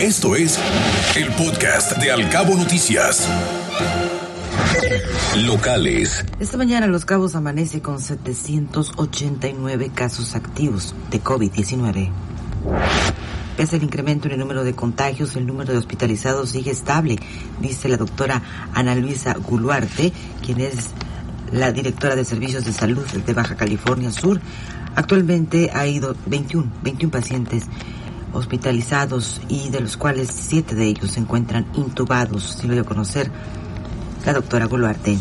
Esto es el podcast de Alcabo Noticias. Locales. Esta mañana Los Cabos amanece con 789 casos activos de COVID-19. Pese al incremento en el número de contagios, el número de hospitalizados sigue estable, dice la doctora Ana Luisa Guluarte, quien es la directora de Servicios de Salud de Baja California Sur. Actualmente ha ido 21, 21 pacientes hospitalizados y de los cuales siete de ellos se encuentran intubados, si lo dio conocer la doctora Goluarte.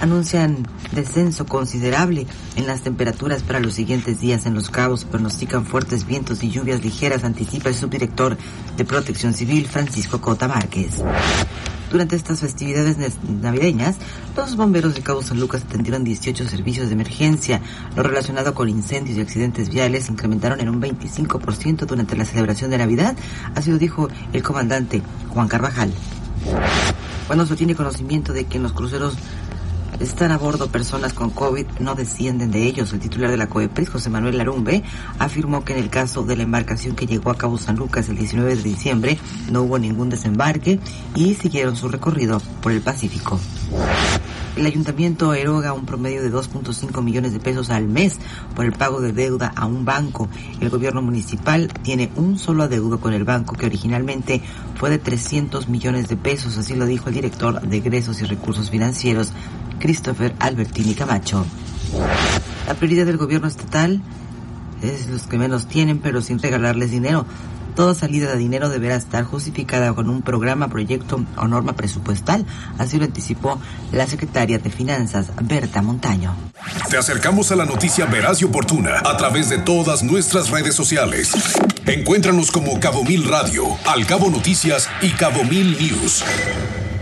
Anuncian descenso considerable en las temperaturas para los siguientes días en Los Cabos. Pronostican fuertes vientos y lluvias ligeras, anticipa el subdirector de Protección Civil, Francisco Cota Márquez. Durante estas festividades navideñas, los bomberos de Cabo San Lucas atendieron 18 servicios de emergencia. Lo relacionado con incendios y accidentes viales incrementaron en un 25% durante la celebración de Navidad, así lo dijo el comandante Juan Carvajal. Cuando se tiene conocimiento de que en los cruceros están a bordo personas con COVID, no descienden de ellos. El titular de la COEPRIS, José Manuel Larumbe, afirmó que en el caso de la embarcación que llegó a Cabo San Lucas el 19 de diciembre no hubo ningún desembarque y siguieron su recorrido por el Pacífico. El ayuntamiento eroga un promedio de 2.5 millones de pesos al mes por el pago de deuda a un banco. El gobierno municipal tiene un solo adeudo con el banco que originalmente fue de 300 millones de pesos, así lo dijo el director de egresos y recursos financieros, Christopher Albertini Camacho. La prioridad del gobierno estatal es los que menos tienen, pero sin regalarles dinero. Toda salida de dinero deberá estar justificada con un programa, proyecto o norma presupuestal. Así lo anticipó la secretaria de Finanzas, Berta Montaño. Te acercamos a la noticia veraz y oportuna a través de todas nuestras redes sociales. Encuéntranos como Cabo Mil Radio, Al Cabo Noticias y Cabo Mil News.